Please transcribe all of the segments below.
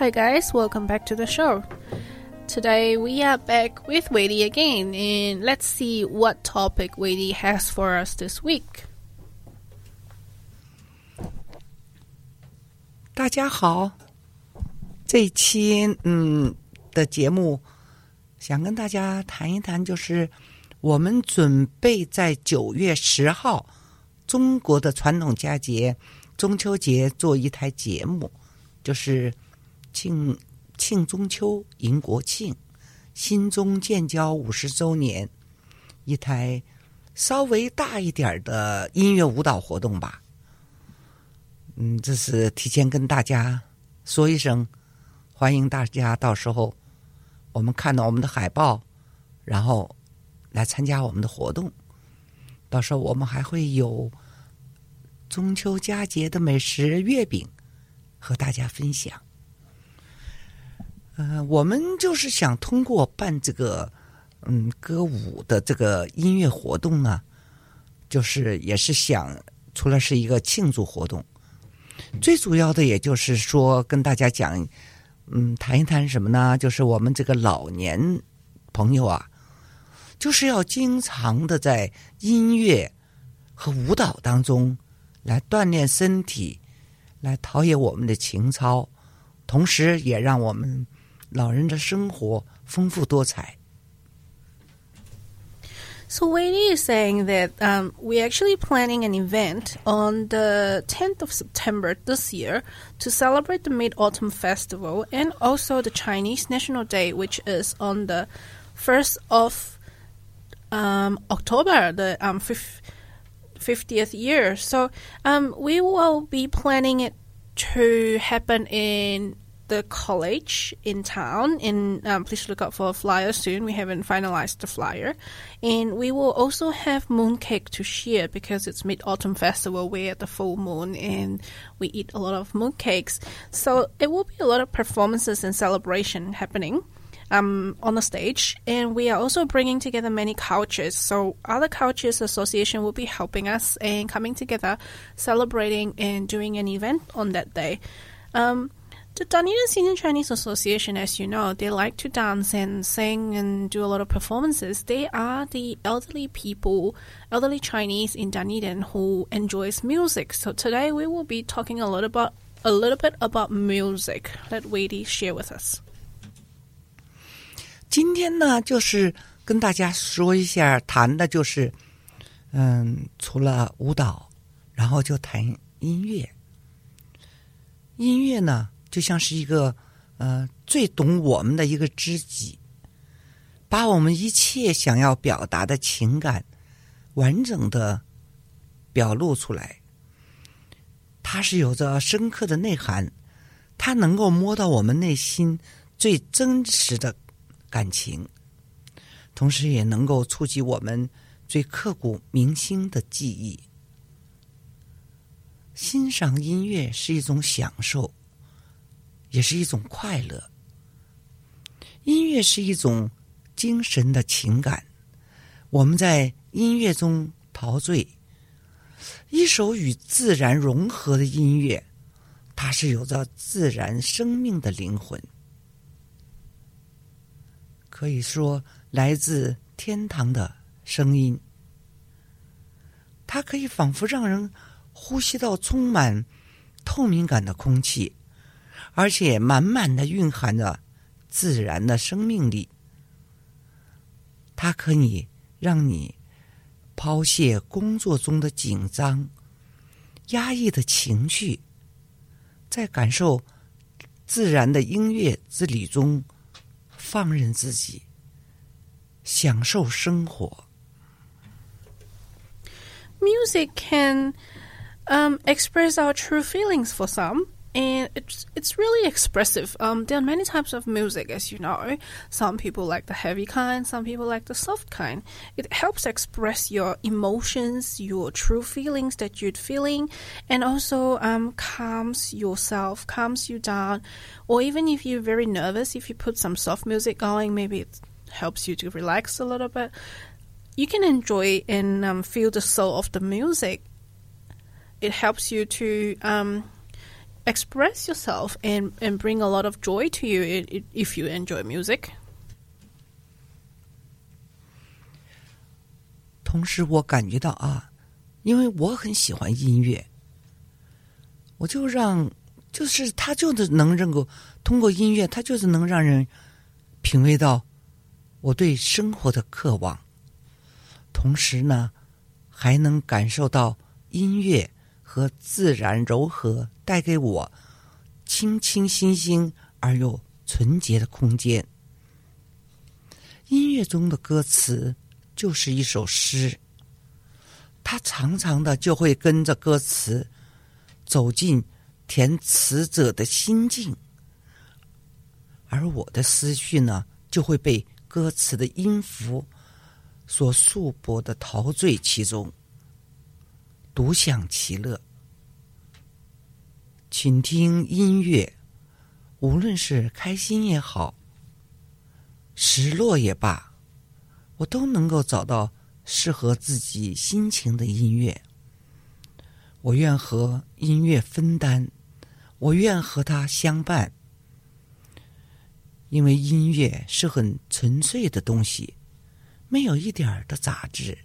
Hi guys, welcome back to the show. Today we are back with Wadey again, and let's see what topic Wadey has for us this week. 大家好，这一期嗯的节目，想跟大家谈一谈，就是我们准备在九月十号中国的传统佳节中秋节做一台节目，就是 庆庆中秋、迎国庆、新中建交五十周年，一台稍微大一点的音乐舞蹈活动吧。嗯，这是提前跟大家说一声，欢迎大家到时候我们看到我们的海报，然后来参加我们的活动。到时候我们还会有中秋佳节的美食月饼和大家分享。呃，我们就是想通过办这个嗯歌舞的这个音乐活动呢，就是也是想除了是一个庆祝活动。最主要的，也就是说，跟大家讲，嗯，谈一谈什么呢？就是我们这个老年朋友啊，就是要经常的在音乐和舞蹈当中来锻炼身体，来陶冶我们的情操，同时也让我们老人的生活丰富多彩。 So Wadey is saying that um, we're actually planning an event on the 10th of September this year to celebrate the Mid Autumn Festival and also the Chinese National Day, which is on the 1st of um, October, the um, fif- 50th year. So um, we will be planning it to happen in the college in town. And um, please look out for a flyer soon. We haven't finalized the flyer, and we will also have mooncake to share because it's Mid Autumn Festival. We're at the full moon, and we eat a lot of mooncakes. So it will be a lot of performances and celebration happening. Um, on the stage, and we are also bringing together many cultures. So, other cultures association will be helping us and coming together, celebrating and doing an event on that day. Um, the Dunedin Senior Chinese Association, as you know, they like to dance and sing and do a lot of performances. They are the elderly people, elderly Chinese in Dunedin who enjoys music. So today we will be talking a little about a little bit about music. Let Wadey share with us. 今天呢，就是跟大家说一下，谈的就是，嗯，除了舞蹈，然后就谈音乐。音乐呢， 就像是一个呃最懂我们的一个知己，把我们一切想要表达的情感完整的表露出来。它是有着深刻的内涵，它能够摸到我们内心最真实的感情，同时也能够触及我们最刻骨铭心的记忆。欣赏音乐是一种享受，也是一种快乐。音乐是一种精神的情感，我们在音乐中陶醉。一首与自然融合的音乐，它是有着自然生命的灵魂。可以说来自天堂的声音，它可以仿佛让人呼吸到充满透明感的空气，而且满满的蕴含着自然的生命力。它可以让你抛卸工作中的紧张、压抑的情绪，在感受自然的音乐之旅中。放任自己，享受生活。music can um, express our true feelings for some. And it's it's really expressive. Um, there are many types of music, as you know. Some people like the heavy kind, some people like the soft kind. It helps express your emotions, your true feelings that you're feeling, and also um, calms yourself, calms you down. Or even if you're very nervous, if you put some soft music going, maybe it helps you to relax a little bit. You can enjoy and um, feel the soul of the music. It helps you to um, express yourself and, and bring a lot of joy to you i- i- if you enjoy music. 同时，我感觉到啊，因为我很喜欢音乐，我就让，就是它就是能能够通过音乐，它就是能让人品味到我对生活的渴望，同时呢，还能感受到音乐 和自然柔和带给我清清新新而又纯洁的空间。音乐中的歌词就是一首诗，它常常的就会跟着歌词走进填词者的心境，而我的思绪呢，就会被歌词的音符所束缚的陶醉其中，独享其乐。请听音乐，无论是开心也好，失落也罢，我都能够找到适合自己心情的音乐。我愿和音乐分担，我愿和它相伴，因为音乐是很纯粹的东西，没有一点的杂质，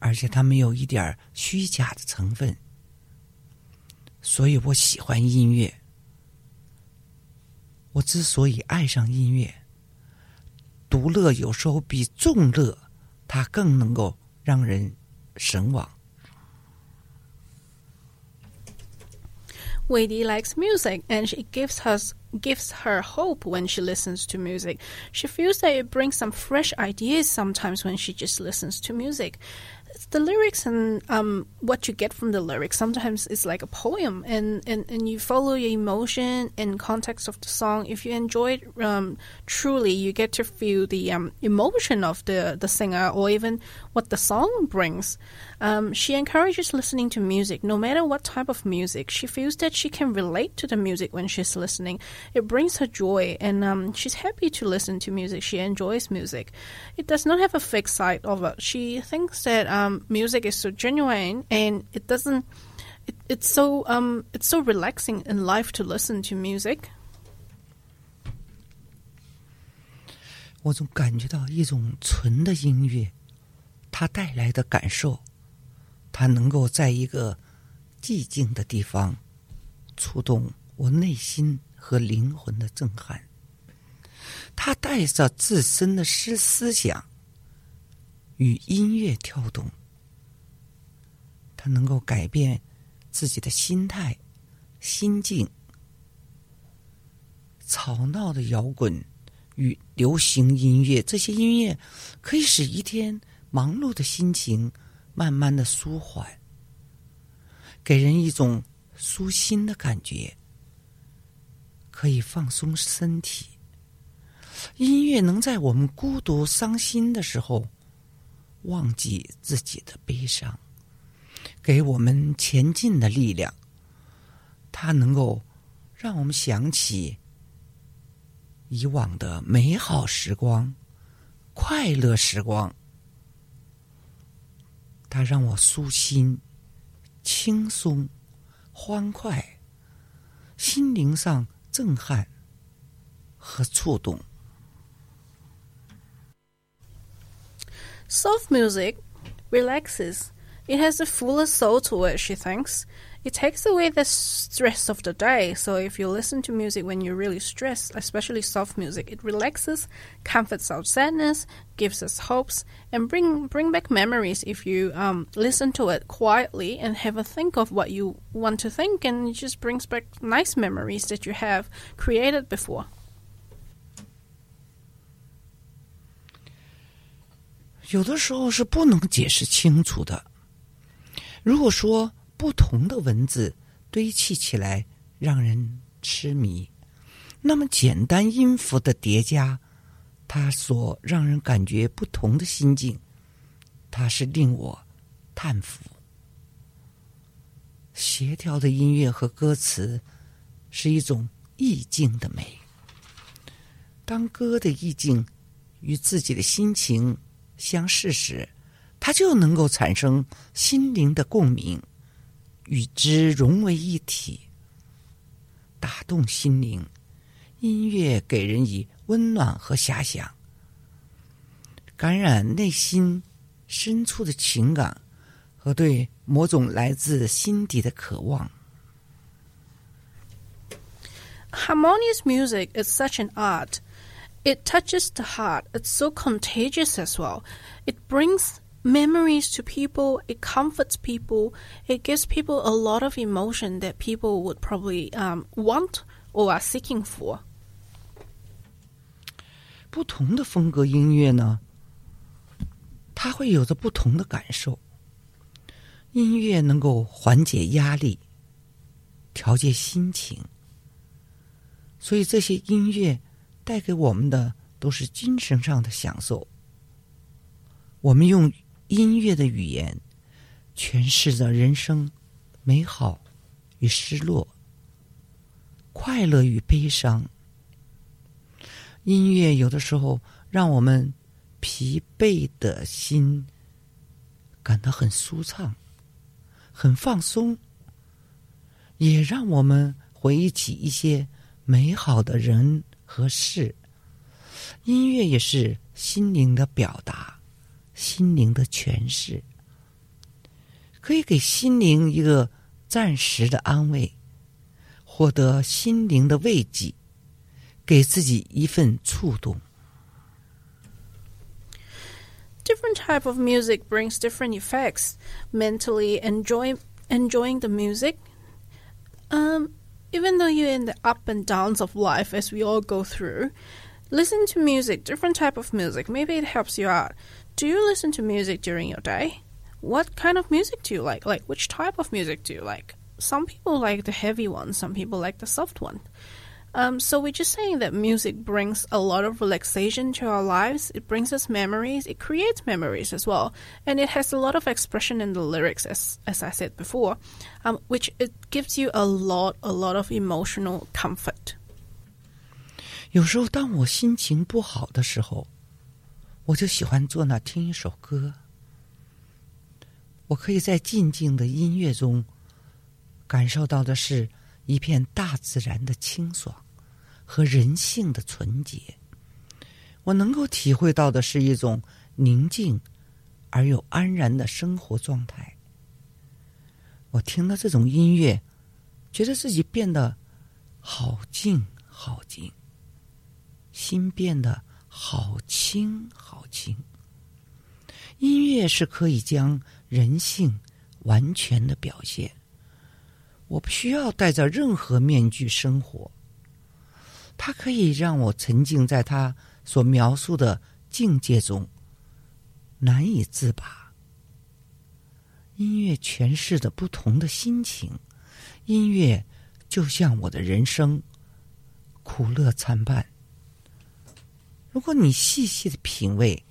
而且它没有一点儿虚假的成分。所以我喜欢音乐。我之所以爱上音乐，独乐有时候比众乐，它更能够让人神往。 Wadey likes music and she gives her gives her hope when she listens to music. She feels that it brings some fresh ideas sometimes when she just listens to music. The lyrics and um, what you get from the lyrics sometimes is like a poem, and, and, and you follow your emotion and context of the song. If you enjoy it um, truly, you get to feel the um, emotion of the, the singer or even what the song brings. Um, she encourages listening to music, no matter what type of music. She feels that she can relate to the music when she's listening. It brings her joy, and um, she's happy to listen to music. She enjoys music. It does not have a fixed side of it. She thinks that um, music is so genuine, and it doesn't. It, it's so um, it's so relaxing in life to listen to music. 我总感觉到一种纯的音乐，它带来的感受，它能够在一个寂静的地方触动我内心和灵魂的震撼。它带着自身的思思想 与音乐跳动，它能够改变自己的心态、心境。吵闹的摇滚与流行音乐，这些音乐可以使一天忙碌的心情慢慢的舒缓，给人一种舒心的感觉，可以放松身体。音乐能在我们孤独、伤心的时候忘记自己的悲伤，给我们前进的力量。它能够让我们想起以往的美好时光、快乐时光。它让我舒心、轻松、欢快，心灵上震撼和触动。Soft music relaxes. It has a fuller soul to it, she thinks. It takes away the stress of the day. So if you listen to music when you're really stressed, especially soft music, it relaxes, comforts our sadness, gives us hopes, and bring bring back memories if you um, listen to it quietly and have a think of what you want to think, and it just brings back nice memories that you have created before. 有的时候是不能解释清楚的，如果说不同的文字堆砌起来让人痴迷，那么简单音符的叠加，它所让人感觉不同的心境，它是令我叹服。协调的音乐和歌词是一种意境的美。当歌的意境与自己的心情相视时，它就能够产生心灵的共鸣，与之融为一体，打动心灵。音乐给人以温暖和遐想，感染内心深处的情感和对某种来自心底的渴望。Harmonious music is such an art. It touches the heart. It's so contagious as well. It brings memories to people. It comforts people. It gives people a lot of emotion that people would probably um, want or are seeking for. 不同的风格音乐呢，它会有着不同的感受。音乐能够缓解压力，调节心情，所以这些音乐 带给我们的都是精神上的享受。我们用音乐的语言诠释着人生美好与失落、快乐与悲伤。音乐有的时候让我们疲惫的心感到很舒畅、很放松，也让我们回忆起一些美好的人和事。音乐也是心灵的表达，心灵的诠释，可以给心灵一个暂时的安慰，获得心灵的慰藉。给自己一份触动。Different type of music brings different effects. Mentally enjoy enjoying the music. Um, even though you're in the up and downs of life as we all go through, listen to music, different type of music. Maybe it helps you out. Do you listen to music during your day? What kind of music do you like? Like which type of music do you like? Some people like the heavy one, some people like the soft one. Um, so we're just saying that music brings a lot of relaxation to our lives. It brings us memories. It creates memories as well, and it has a lot of expression in the lyrics, as as I said before, um, which it gives you a lot, a lot of emotional comfort. 有时候，当我心情不好的时候，我就喜欢坐那听一首歌。我可以在静静的音乐中感受到的是 一片大自然的清爽和人性的纯洁。我能够体会到的是一种宁静而又安然的生活状态。我听了这种音乐，觉得自己变得好静好静，心变得好轻好轻。音乐是可以将人性完全的表现。我不需要戴着任何面具生活，它可以让我沉浸在他所描述的境界中，难以自拔。音乐诠释着不同的心情，音乐就像我的人生，苦乐参半。如果你细细的品味，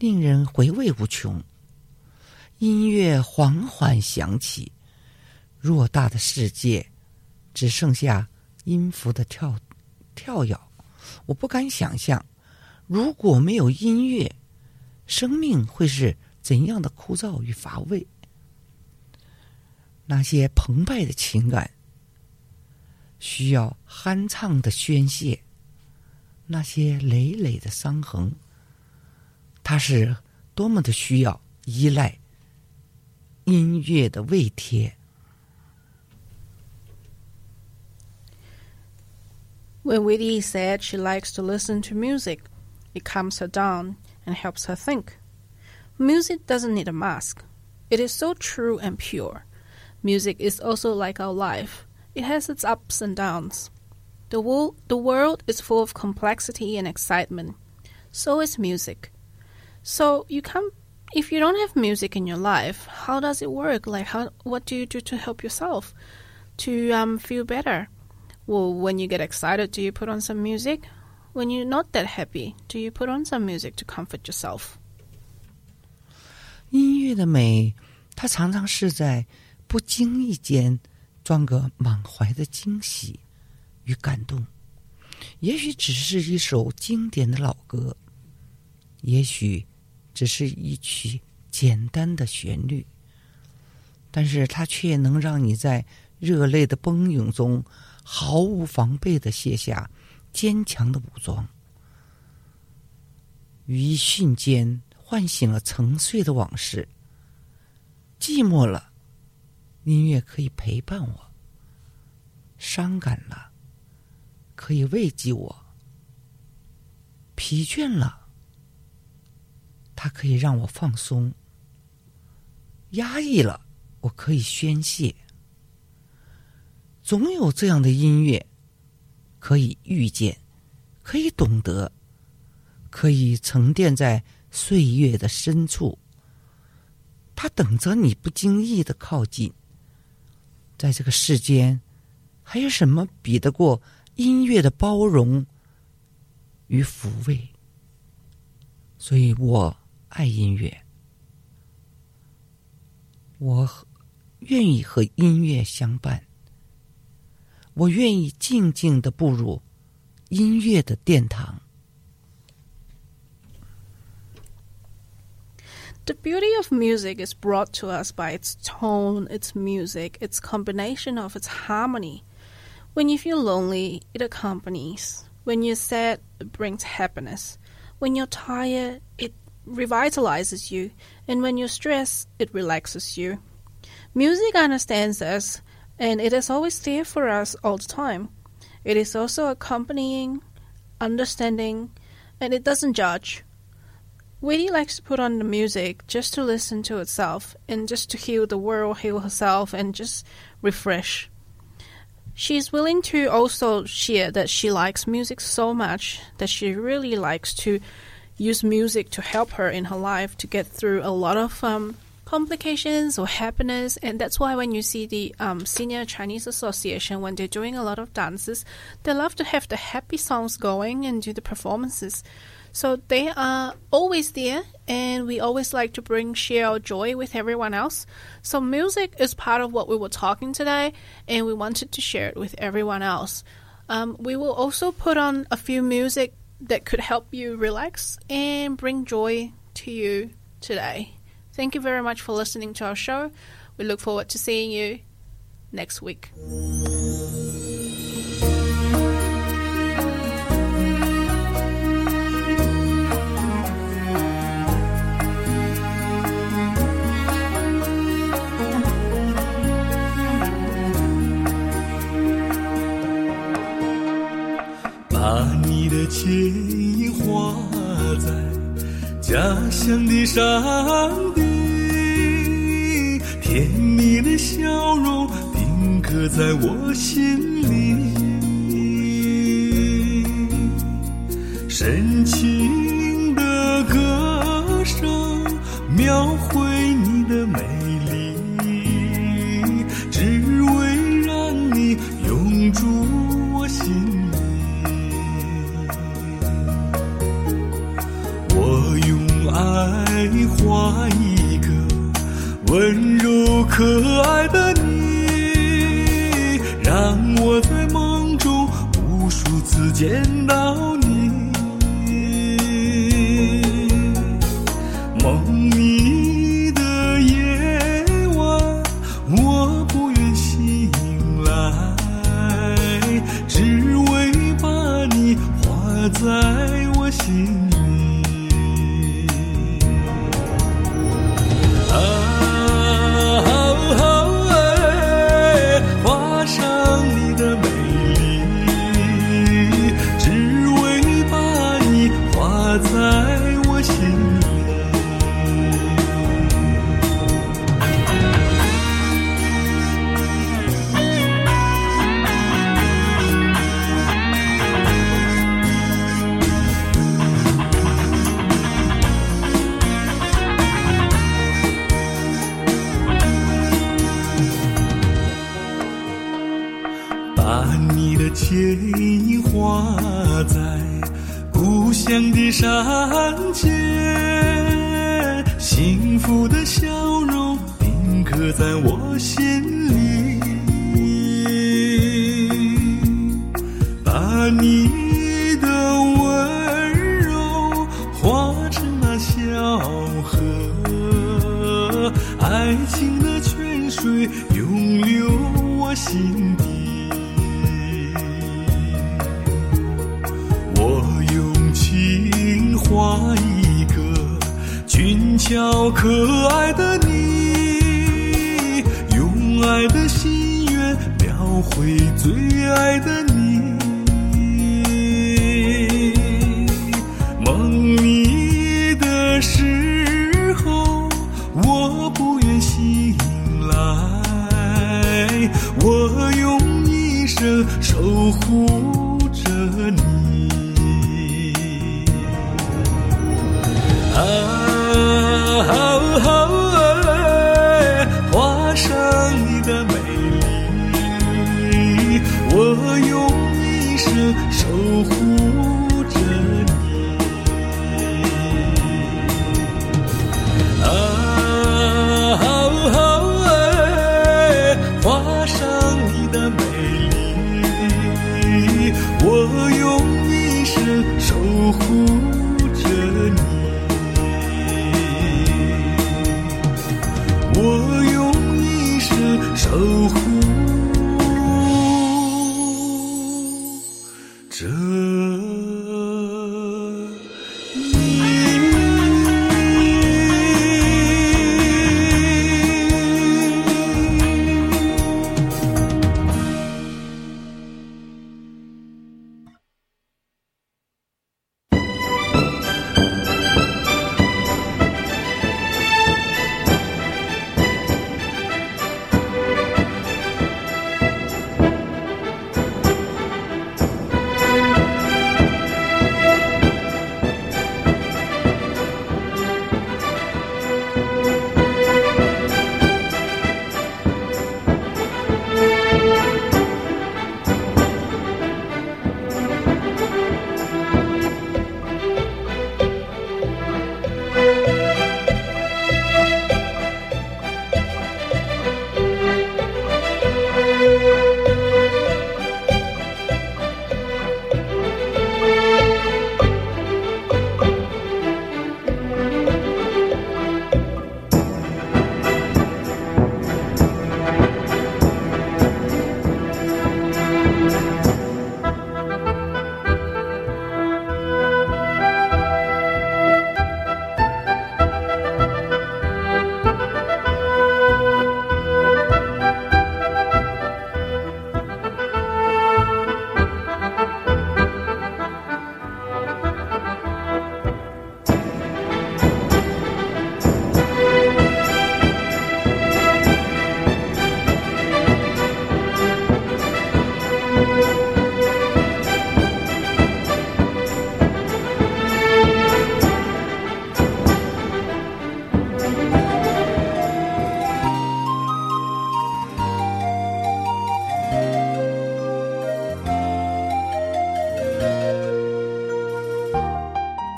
令人回味无穷。音乐缓缓响起。偌大的世界，只剩下音符的跳跳跃。我不敢想象，如果没有音乐，生命会是怎样的枯燥与乏味。那些澎湃的情感，需要酣畅的宣泄；那些累累的伤痕，它是多么的需要依赖音乐的慰贴。When Widdy said she likes to listen to music, it calms her down and helps her think. Music doesn't need a mask. It is so true and pure. Music is also like our life. It has its ups and downs. The, wo- the world is full of complexity and excitement. So is music. So you can't if you don't have music in your life, how does it work? Like, how what do you do to help yourself to um, feel better? Well, when you get excited, do you put on some music? When you're not that happy, do you put on some music to comfort yourself? 音乐的美，它常常是在不经意间装个满怀的惊喜与感动。也许只是一首经典的老歌，也许只是一曲简单的旋律，但是它却能让你在热泪的奔涌中 毫无防备的卸下坚强的武装，于一瞬间唤醒了沉睡的往事。寂寞了，音乐可以陪伴我；伤感了。可以慰藉我，疲倦了，它可以让我放松；压抑了，我可以宣泄。总有这样的音乐，可以遇见，可以懂得，可以沉淀在岁月的深处。它等着你不经意的靠近。在这个世间，还有什么比得过？音乐的包容与抚慰，所以我爱音乐。我愿意和音乐相伴，我愿意静静的步入音乐的殿堂。The beauty of music is brought to us by its tone, its music, its combination of its harmony. When you feel lonely, it accompanies. When you're sad, it brings happiness. When you're tired, it revitalizes you. And when you're stressed, it relaxes you. Music understands us, and it is always there for us all the time. It is also accompanying, understanding, and it doesn't judge. Wadey likes to put on the music just to listen to itself and just to heal the world, heal herself, and just refresh. She's willing to also share that she likes music so much that she really likes to use music to help her in her life to get through a lot of um, complications or happiness. And that's why when you see the um, Senior Chinese Association, when they're doing a lot of dances, they love to have the happy songs going and do the performances. So they are always there, and we always like to bring share our joy with everyone else. So music is part of what we were talking today, and we wanted to share it with everyone else. Um, we will also put on a few music that could help you relax and bring joy to you today. Thank you very much for listening to our show. We look forward to seeing you next week. 牵引画在 家乡的山地，甜蜜的笑容定格在我心里，深情温柔可爱的你，让我在梦中无数次见到牵挂在故乡的山间，幸福的笑容定格在我心里。把你的温柔化成那小河，爱情的泉水永流我心巧可爱的你，用爱的心愿描绘最爱的你。梦你的时候，我不愿醒来，我用一生守护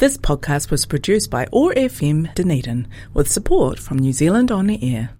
This podcast was produced by OAR FM Dunedin with support from New Zealand On the Air.